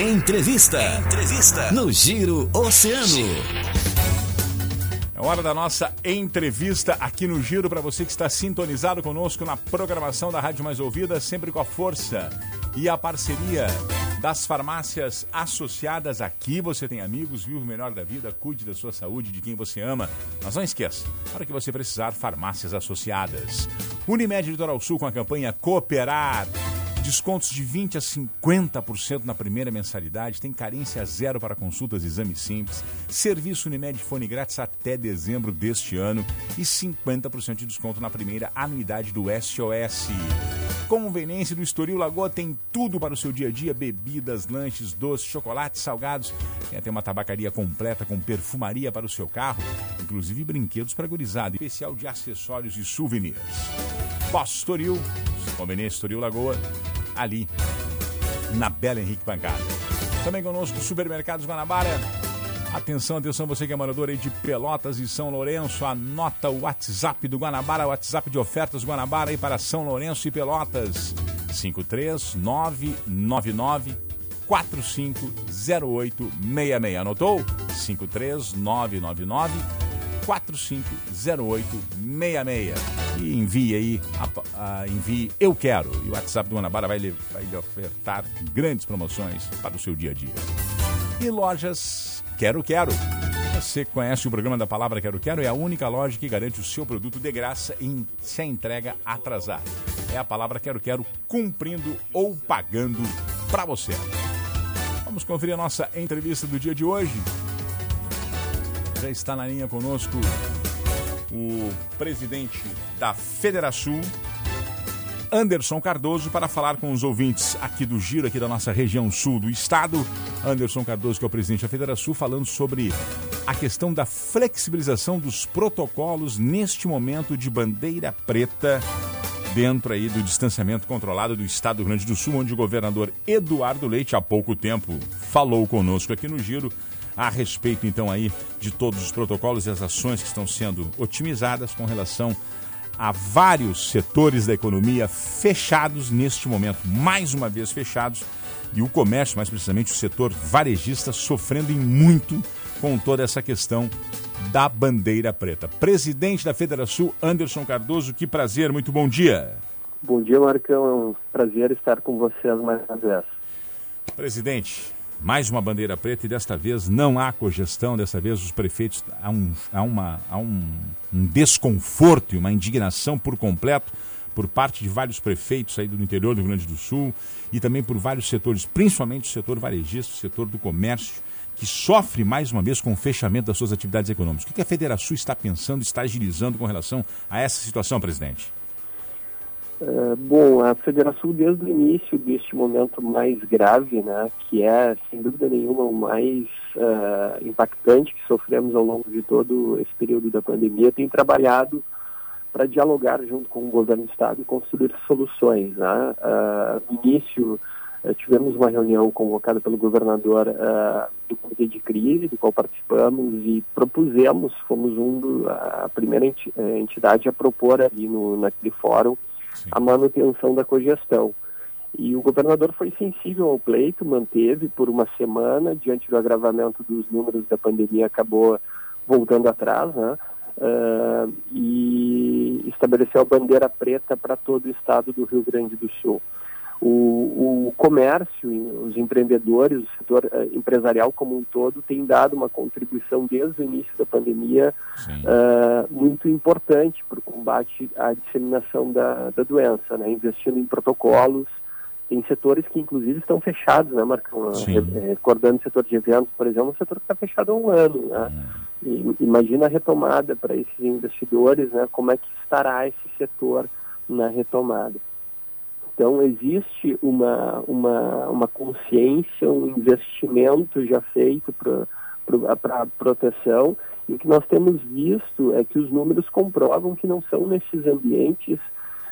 Entrevista. Entrevista. No Giro Oceano. É hora da nossa entrevista aqui no Giro para você que está sintonizado conosco na programação da Rádio Mais Ouvida, sempre com a força e a parceria das farmácias associadas aqui. Você tem amigos, vive o melhor da vida, cuide da sua saúde, de quem você ama. Mas não esqueça, para que você precisar, farmácias associadas. Unimed Litoral Sul com a campanha Cooperar. Descontos de 20% a 50% na primeira mensalidade. Tem carência zero para consultas e exames simples. Serviço Unimed Fone grátis até dezembro deste ano. E 50% de desconto na primeira anuidade do SOS. Conveniência do Estoril Lagoa tem tudo para o seu dia a dia: bebidas, lanches, doces, chocolates, salgados. Tem até uma tabacaria completa com perfumaria para o seu carro, inclusive brinquedos para gurizada, especial de acessórios e souvenirs. Pós-Estoril, Conveniência Estoril Lagoa, ali na Bela Henrique Pancada. Também conosco Supermercados Guanabara. Atenção, atenção, você que é morador aí de Pelotas e São Lourenço, anota o WhatsApp do Guanabara, o WhatsApp de ofertas Guanabara aí para São Lourenço e Pelotas. 53999 450866. Anotou? 53999 450866. E envie aí, a, a, envie Eu Quero. E o WhatsApp do Guanabara vai lhe, vai lhe ofertar grandes promoções para o seu dia a dia. E lojas Quero Quero. Você conhece o programa da Palavra Quero Quero? É a única loja que garante o seu produto de graça em, se a entrega atrasar. É a Palavra Quero Quero cumprindo ou pagando para você. Vamos conferir a nossa entrevista do dia de hoje. Já está na linha conosco o presidente da Federação, Anderson Cardoso, para falar com os ouvintes aqui do Giro, aqui da nossa região sul do estado. Anderson Cardoso, que é o presidente da Federação, falando sobre a questão da flexibilização dos protocolos neste momento de bandeira preta dentro aí do distanciamento controlado do estado do Rio Grande do Sul, onde o governador Eduardo Leite há pouco tempo falou conosco aqui no Giro a respeito então aí de todos os protocolos e as ações que estão sendo otimizadas com relação a vários setores da economia fechados neste momento, mais uma vez fechados, e o comércio, mais precisamente o setor varejista, sofrendo em muito com toda essa questão da bandeira preta. Presidente da Federação, Anderson Cardoso, que prazer, muito bom dia. Bom dia, Marcão, é um prazer estar com vocês mais uma vez. Presidente, mais uma bandeira preta e desta vez não há cogestão, desta vez os prefeitos há um, há uma, há um, um desconforto e uma indignação por completo por parte de vários prefeitos aí do interior do Rio Grande do Sul e também por vários setores, principalmente o setor varejista, o setor do comércio, que sofre mais uma vez com o fechamento das suas atividades econômicas. O que a Federação está pensando, está agilizando com relação a essa situação, presidente? Uh, bom, a Federação, desde o início deste momento mais grave, né, que é, sem dúvida nenhuma, o mais uh, impactante que sofremos ao longo de todo esse período da pandemia, tem trabalhado para dialogar junto com o governo do Estado e construir soluções. Né? Uh, no início, tivemos uma reunião convocada pelo governador do Comitê de Crise, do qual participamos, e propusemos, fomos um do, a primeira entidade a propor ali no, naquele fórum Sim. a manutenção da cogestão. E o governador foi sensível ao pleito, manteve por uma semana, diante do agravamento dos números da pandemia, acabou voltando atrás, né? Uh, e estabeleceu a bandeira preta para todo o estado do Rio Grande do Sul o, o comércio, os empreendedores, o setor uh, empresarial como um todo tem dado uma contribuição desde o início da pandemia uh, muito importante para o combate à disseminação da, da doença, né? investindo em protocolos, em setores que inclusive estão fechados, né, Marcão? Eh, recordando o setor de eventos, por exemplo, um setor que está fechado há um ano, né? Hum. E, imagina a retomada para esses investidores, né? Como é que estará esse setor na retomada? Então, existe uma, uma, uma consciência, um investimento já feito para a proteção, e o que nós temos visto é que os números comprovam que não são nesses ambientes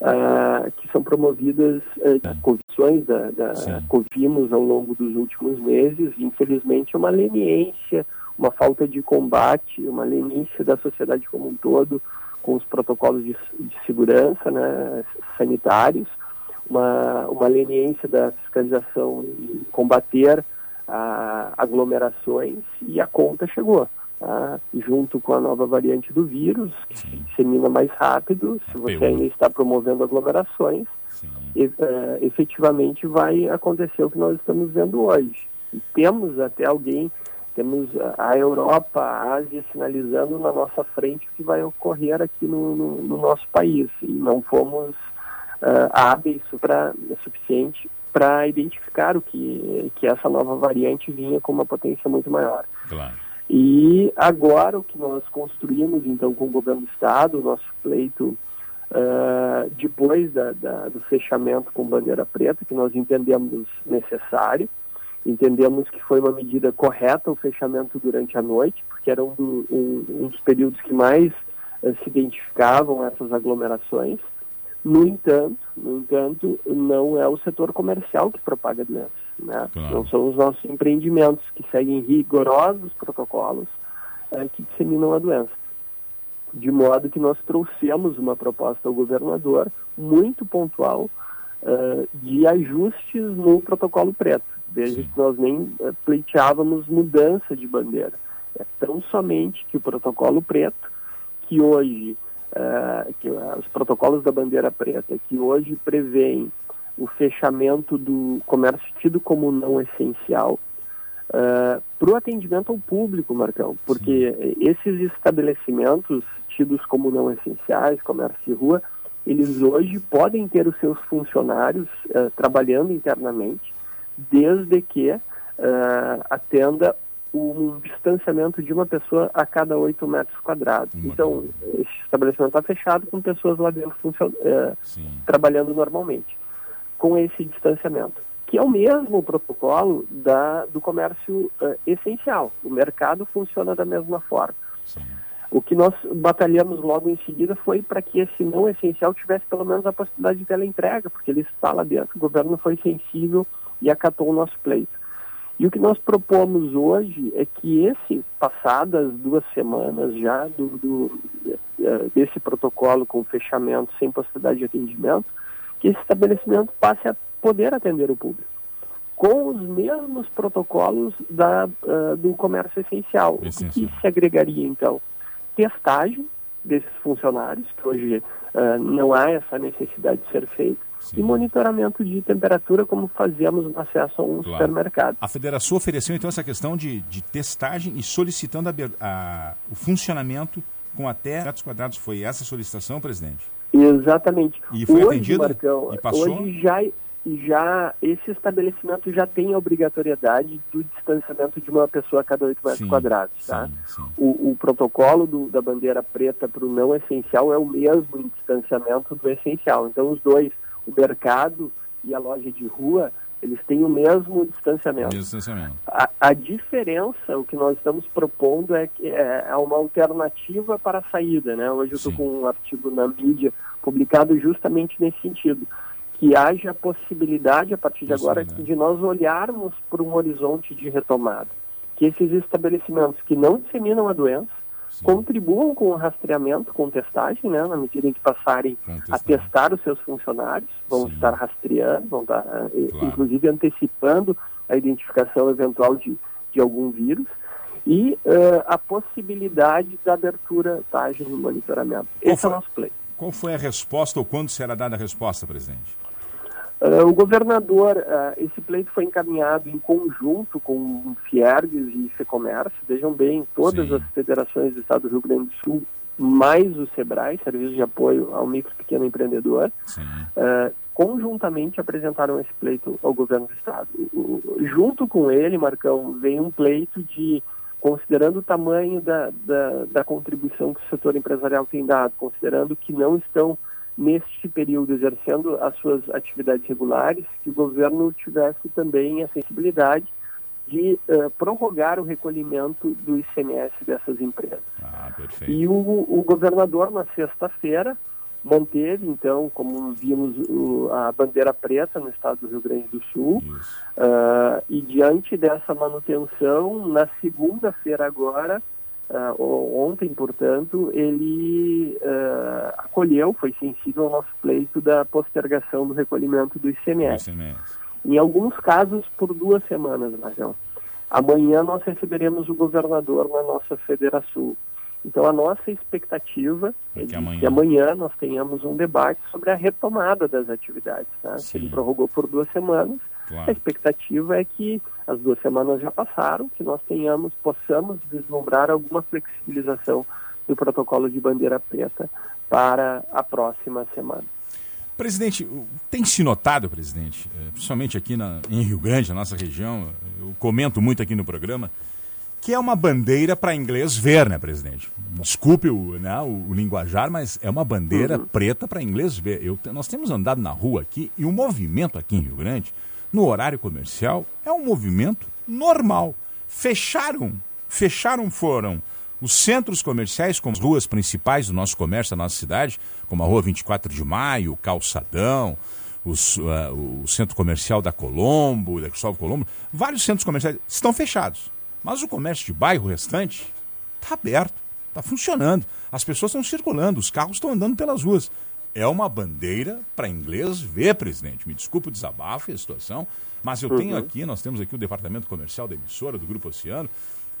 ah, que são promovidas ah, condições da, da que ao longo dos últimos meses, infelizmente, uma leniência, uma falta de combate, uma leniência da sociedade como um todo com os protocolos de, de segurança né, sanitários, uma, uma leniência da fiscalização e combater aglomerações e a conta chegou. Tá? Junto com a nova variante do vírus, que se dissemina mais rápido, se você ainda está promovendo aglomerações, e, uh, efetivamente vai acontecer o que nós estamos vendo hoje. E temos até alguém, temos a Europa, a Ásia sinalizando na nossa frente o que vai ocorrer aqui no, no, no nosso país. E não fomos uh, hábeis pra, suficiente para identificar o que, que essa nova variante vinha com uma potência muito maior. Claro. E agora o que nós construímos, então, com o governo do Estado, o nosso pleito, uh, depois da, da, do fechamento com bandeira preta, que nós entendemos necessário, entendemos que foi uma medida correta o fechamento durante a noite, porque era um, do, um, um dos períodos que mais uh, se identificavam essas aglomerações. No entanto, no entanto, não é o setor comercial que propaga a doença. Né? Claro. Não são os nossos empreendimentos que seguem rigorosos protocolos é, que disseminam a doença. De modo que nós trouxemos uma proposta ao governador muito pontual uh, de ajustes no protocolo preto, desde que nós nem uh, pleiteávamos mudança de bandeira. É tão somente que o protocolo preto, que hoje, uh, que, os protocolos da bandeira preta, que hoje prevêem o fechamento do comércio tido como não essencial uh, eh, para o atendimento ao público, Marcão, porque Sim. esses estabelecimentos tidos como não essenciais, comércio de rua, eles hoje podem ter os seus funcionários trabalhando internamente, desde que atenda um distanciamento de uma pessoa a cada 8 metros quadrados. Então, esse estabelecimento está fechado com pessoas lá dentro uh, trabalhando normalmente com esse distanciamento, que é o mesmo protocolo da, do comércio uh, essencial. O mercado funciona da mesma forma. Sim. O que nós batalhamos logo em seguida foi para que esse não essencial tivesse pelo menos a possibilidade de teleentrega, porque ele está lá dentro. O governo foi sensível e acatou o nosso pleito. E o que nós propomos hoje é que esse, passadas duas semanas já do, do, eh, desse protocolo com fechamento sem possibilidade de atendimento, que esse estabelecimento passe a poder atender o público com os mesmos protocolos da, uh, do comércio essencial. essencial. O que se agregaria, então? Testagem desses funcionários, que hoje uh, não há essa necessidade de ser feito, Sim. e monitoramento de temperatura, como fazíamos no acesso a um claro. supermercado. A federação ofereceu, então, essa questão de, de testagem e solicitando a, a, o funcionamento com até metros quadrados. Foi essa a solicitação, presidente? Exatamente. E foi hoje, atendido? Marcão, e passou? Hoje já, já, esse estabelecimento já tem a obrigatoriedade do distanciamento de uma pessoa a cada 8 metros sim, quadrados. Tá? Sim, sim. O, o, protocolo do, da bandeira preta para o não essencial é o mesmo em distanciamento do essencial. Então, os dois, o mercado e a loja de rua, eles têm o mesmo distanciamento. distanciamento. A, a, diferença, o que nós estamos propondo é, que é, é uma alternativa para a saída. Né? Hoje eu estou com um artigo na mídia publicado justamente nesse sentido. Que haja a possibilidade, a partir de agora, de nós olharmos para um horizonte de retomada. Que esses estabelecimentos que não disseminam a doença, Sim. contribuam com o rastreamento, com testagem, né, na medida em que passarem a testar os seus funcionários, vão Sim. estar rastreando, vão estar, eh, claro. inclusive, antecipando a identificação eventual de, de algum vírus e uh, a possibilidade da abertura tágil no monitoramento. Qual Esse foi, é o nosso play. Qual foi a resposta ou quando será dada a resposta, presidente? Uh, o governador, uh, esse pleito foi encaminhado em conjunto com o Fiergues e Fecomércio, vejam bem, todas Sim. as federações do Estado do Rio Grande do Sul, mais o SEBRAE, Serviço de Apoio ao Micro e Pequeno Empreendedor, uh, conjuntamente apresentaram esse pleito ao governo do Estado. Junto com ele, Marcão, vem um pleito de, considerando o tamanho da, da, da contribuição que o setor empresarial tem dado, considerando que não estão neste período exercendo as suas atividades regulares, que o governo tivesse também a sensibilidade de uh, prorrogar o recolhimento do ICMS dessas empresas. Ah, perfeito. E o, o governador, na sexta-feira, manteve, então, como vimos, o, a bandeira preta no estado do Rio Grande do Sul. Uh, e diante dessa manutenção, na segunda-feira agora, uh, ontem, portanto, ele uh, acolheu, foi sensível ao nosso pleito da postergação do recolhimento do ICMS. ICMS. Em alguns casos, por duas semanas, Marcão. Amanhã nós receberemos o governador na nossa Federação. Então a nossa expectativa é, que, amanhã... que amanhã nós tenhamos um debate sobre a retomada das atividades. Né? Ele prorrogou por duas semanas. Claro. A expectativa é que as duas semanas já passaram, que nós tenhamos, possamos vislumbrar alguma flexibilização do protocolo de bandeira preta para a próxima semana. Presidente, tem se notado, presidente, eh, principalmente aqui na, em Rio Grande, na nossa região, eu comento muito aqui no programa, que é uma bandeira para inglês ver, né, presidente? Desculpe o, né, o, o linguajar, mas é uma bandeira uhum. preta para inglês ver. Eu, nós temos andado na rua aqui e o movimento aqui em Rio Grande, no horário comercial, é um movimento normal. Fecharam, fecharam foram os centros comerciais, como as ruas principais do nosso comércio, da nossa cidade, como a Rua 24 de Maio, o Calçadão, os, uh, o Centro Comercial da Colombo, da Cristóvão Colombo, vários centros comerciais estão fechados. Mas o comércio de bairro restante está aberto, está funcionando. As pessoas estão circulando, os carros estão andando pelas ruas. É uma bandeira para inglês ver, presidente. Me desculpe o desabafo e a situação, mas eu uhum. tenho aqui, nós temos aqui o departamento comercial da emissora do Grupo Oceano.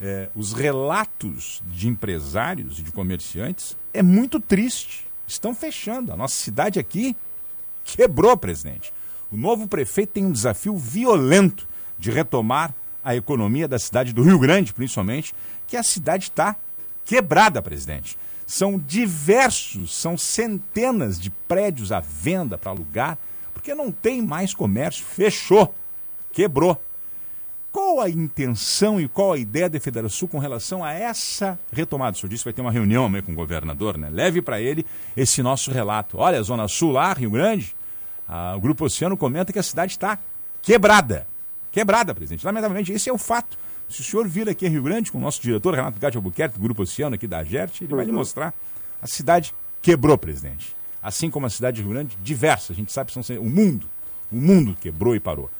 É, os relatos de empresários e de comerciantes é muito triste. Estão fechando. A nossa cidade aqui quebrou, presidente. O novo prefeito tem um desafio violento de retomar a economia da cidade do Rio Grande, principalmente, que a cidade está quebrada, presidente. São diversos, são centenas de prédios à venda para alugar, porque não tem mais comércio, fechou, quebrou. Qual a intenção e qual a ideia da Federação com relação a essa retomada? O senhor disse que vai ter uma reunião amanhã com o governador, né? Leve para ele esse nosso relato. Olha, Zona Sul lá, Rio Grande, a, o Grupo Oceano comenta que a cidade está quebrada quebrada, presidente. Lamentavelmente, esse é o fato. Se o senhor vir aqui em Rio Grande com o nosso diretor, Renato Gatti Albuquerque, do Grupo Oceano aqui da GERT, ele vai lhe uhum. mostrar. A cidade quebrou, presidente. Assim como a cidade de Rio Grande, diversa. A gente sabe que são o mundo. O mundo quebrou e parou.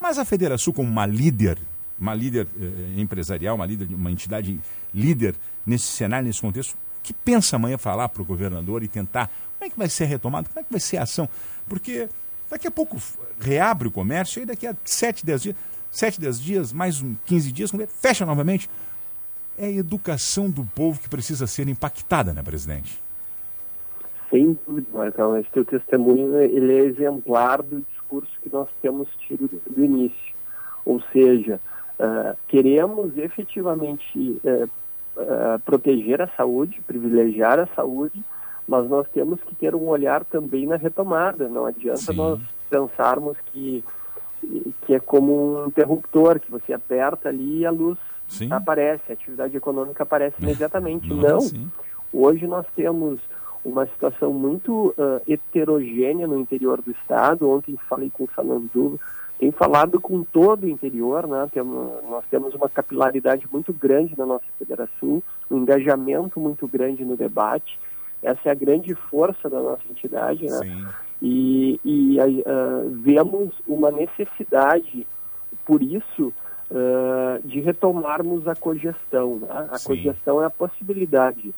Mas a Federação, como uma líder, uma líder eh, empresarial, uma líder, uma entidade líder nesse cenário, nesse contexto, que pensa amanhã falar para o governador e tentar como é que vai ser retomado, como é que vai ser a ação? Porque Daqui a pouco reabre o comércio e daqui a 7, 10 dias, 7, 10 dias, mais um 15 dias, fecha novamente. É a educação do povo que precisa ser impactada, né, presidente? Sem dúvida, Marcão. Esse teu testemunho ele é exemplar do discurso que nós temos tido do início. Ou seja, uh, queremos efetivamente uh, uh, proteger a saúde, privilegiar a saúde, mas nós temos que ter um olhar também na retomada. Não adianta Sim. nós pensarmos que, que é como um interruptor, que você aperta ali e a luz Sim. aparece, a atividade econômica aparece imediatamente. Não, Não. Hoje nós temos uma situação muito uh, heterogênea no interior do estado. Ontem falei com o Sanandu, tem falado com todo o interior, né? Temos, nós temos uma capilaridade muito grande na nossa federação, um engajamento muito grande no debate. Essa é a grande força da nossa entidade, né? Sim. E, e uh, vemos uma necessidade, por isso, uh, de retomarmos a cogestão. Né? A Sim. cogestão é a possibilidade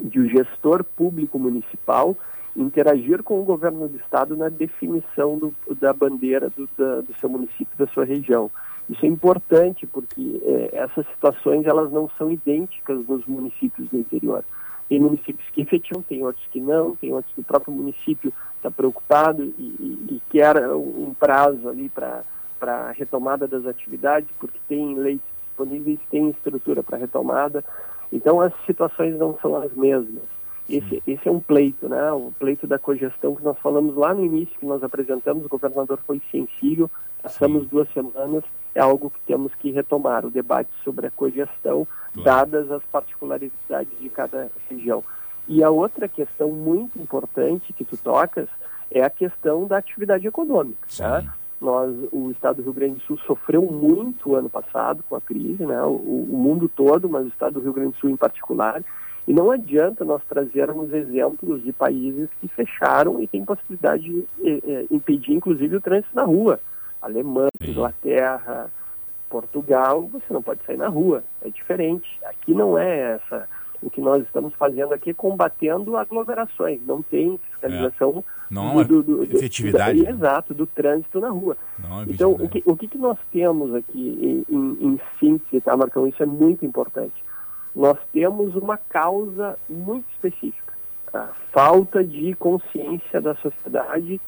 de o gestor público municipal interagir com o governo do estado na definição do, da bandeira do, da, do, seu município, da sua região. Isso é importante porque eh, essas situações elas não são idênticas nos municípios do interior. Tem municípios que efetivam, tem outros que não, tem outros que o próprio município está preocupado e, e, e, quer um prazo ali para a retomada das atividades, porque tem leitos disponíveis, tem estrutura para retomada. Então as situações não são as mesmas. Esse, esse é um pleito, né? O pleito da cogestão que nós falamos lá no início, que nós apresentamos, o governador foi sensível, passamos Sim. duas semanas, é algo que temos que retomar, o debate sobre a cogestão, dadas as particularidades de cada região. E a outra questão muito importante que tu tocas é a questão da atividade econômica. Tá? Nós, o Estado do Rio Grande do Sul sofreu muito ano passado com a crise, né? o, o mundo todo, mas o Estado do Rio Grande do Sul em particular, e não adianta nós trazermos exemplos de países que fecharam e têm possibilidade de eh, eh, impedir, inclusive, o trânsito na rua. Alemanha, Inglaterra, Portugal, você não pode sair na rua. É diferente. Aqui não é essa O que nós estamos fazendo aqui é combatendo aglomerações, não tem fiscalização é. não, do, do, do, efetividade. Do, exato, do trânsito na rua. Não, então, o que, o que nós temos aqui em, em, em síntese, tá, Marcão? Isso é muito importante. Nós temos uma causa muito específica. A falta de consciência da sociedade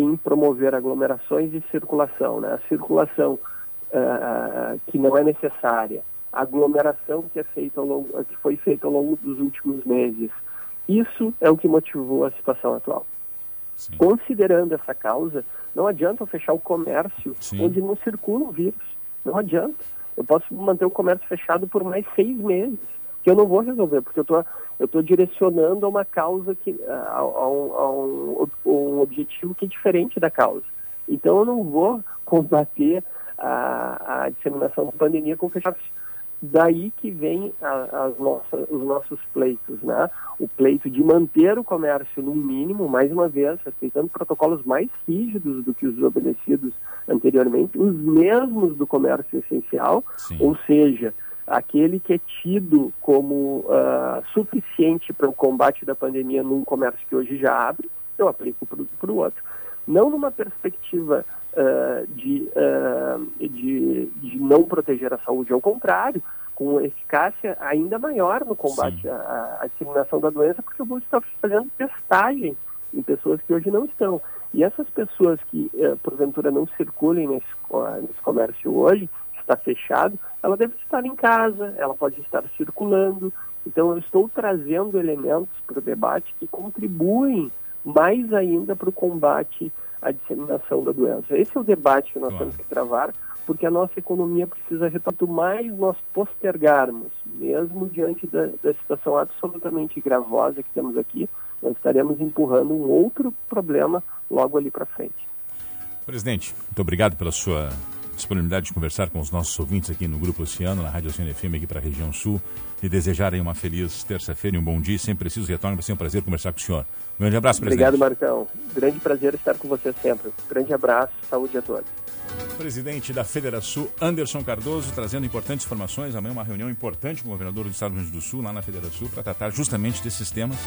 em promover aglomerações e circulação. Né? A circulação uh, que não é necessária, a aglomeração que, é feita longo, que foi feita ao longo dos últimos meses. Isso é o que motivou a situação atual. Sim. Considerando essa causa, não adianta eu fechar o comércio Sim. onde não circula o vírus. Não adianta. Eu posso manter o comércio fechado por mais seis meses, que eu não vou resolver, porque eu tô, estou direcionando a uma causa, que, a, a, um, a um, um, objetivo que é diferente da causa. Então eu não vou combater a, a disseminação da pandemia com fechamento daí que vem a, as nossas, os nossos pleitos, né? O pleito de manter o comércio no mínimo, mais uma vez, respeitando protocolos mais rígidos do que os obedecidos anteriormente, os mesmos do comércio essencial, Sim. ou seja, aquele que é tido como uh, suficiente para o combate da pandemia num comércio que hoje já abre, eu aplico para o outro. Não numa perspectiva uh, de, uh, de, de, não proteger a saúde, ao contrário, com eficácia ainda maior no combate à, à, disseminação da doença, porque eu vou estar fazendo testagem em pessoas que hoje não estão. E essas pessoas que, uh, porventura, não circulem nesse, nesse comércio hoje, está fechado, ela deve estar em casa, ela pode estar circulando. Então, eu estou trazendo elementos para o debate que contribuem mais ainda para o combate a disseminação da doença. Esse é o debate que nós claro. temos que travar, porque a nossa economia precisa. Quanto mais nós postergarmos, mesmo diante da, da situação absolutamente gravosa que temos aqui, nós estaremos empurrando um outro problema logo ali para frente. Presidente, muito obrigado pela sua disponibilidade de conversar com os nossos ouvintes aqui no Grupo Oceano, na Rádio Oceano FM, aqui para a região sul, e desejar aí uma feliz terça-feira e um bom dia. Sempre preciso retorno, vai ser um prazer conversar com o senhor. Um grande abraço, presidente. Obrigado, Marcão. Grande prazer estar com você sempre. Grande abraço, saúde a todos. Presidente da Federação, Anderson Cardoso, trazendo importantes informações. Amanhã uma reunião importante com o governador do Estado do Rio Grande do Sul, lá na Federação, para tratar justamente desses temas,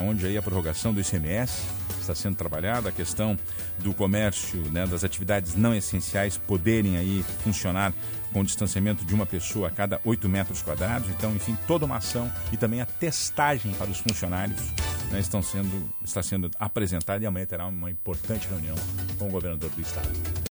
onde aí a prorrogação do ICMS está sendo trabalhada, a questão do comércio, né, das atividades não essenciais poderem aí funcionar com o distanciamento de uma pessoa a cada 8 metros quadrados. Então, enfim, toda uma ação e também a testagem para os funcionários né, estão sendo, está sendo apresentada e amanhã terá uma importante reunião com o governador do Estado.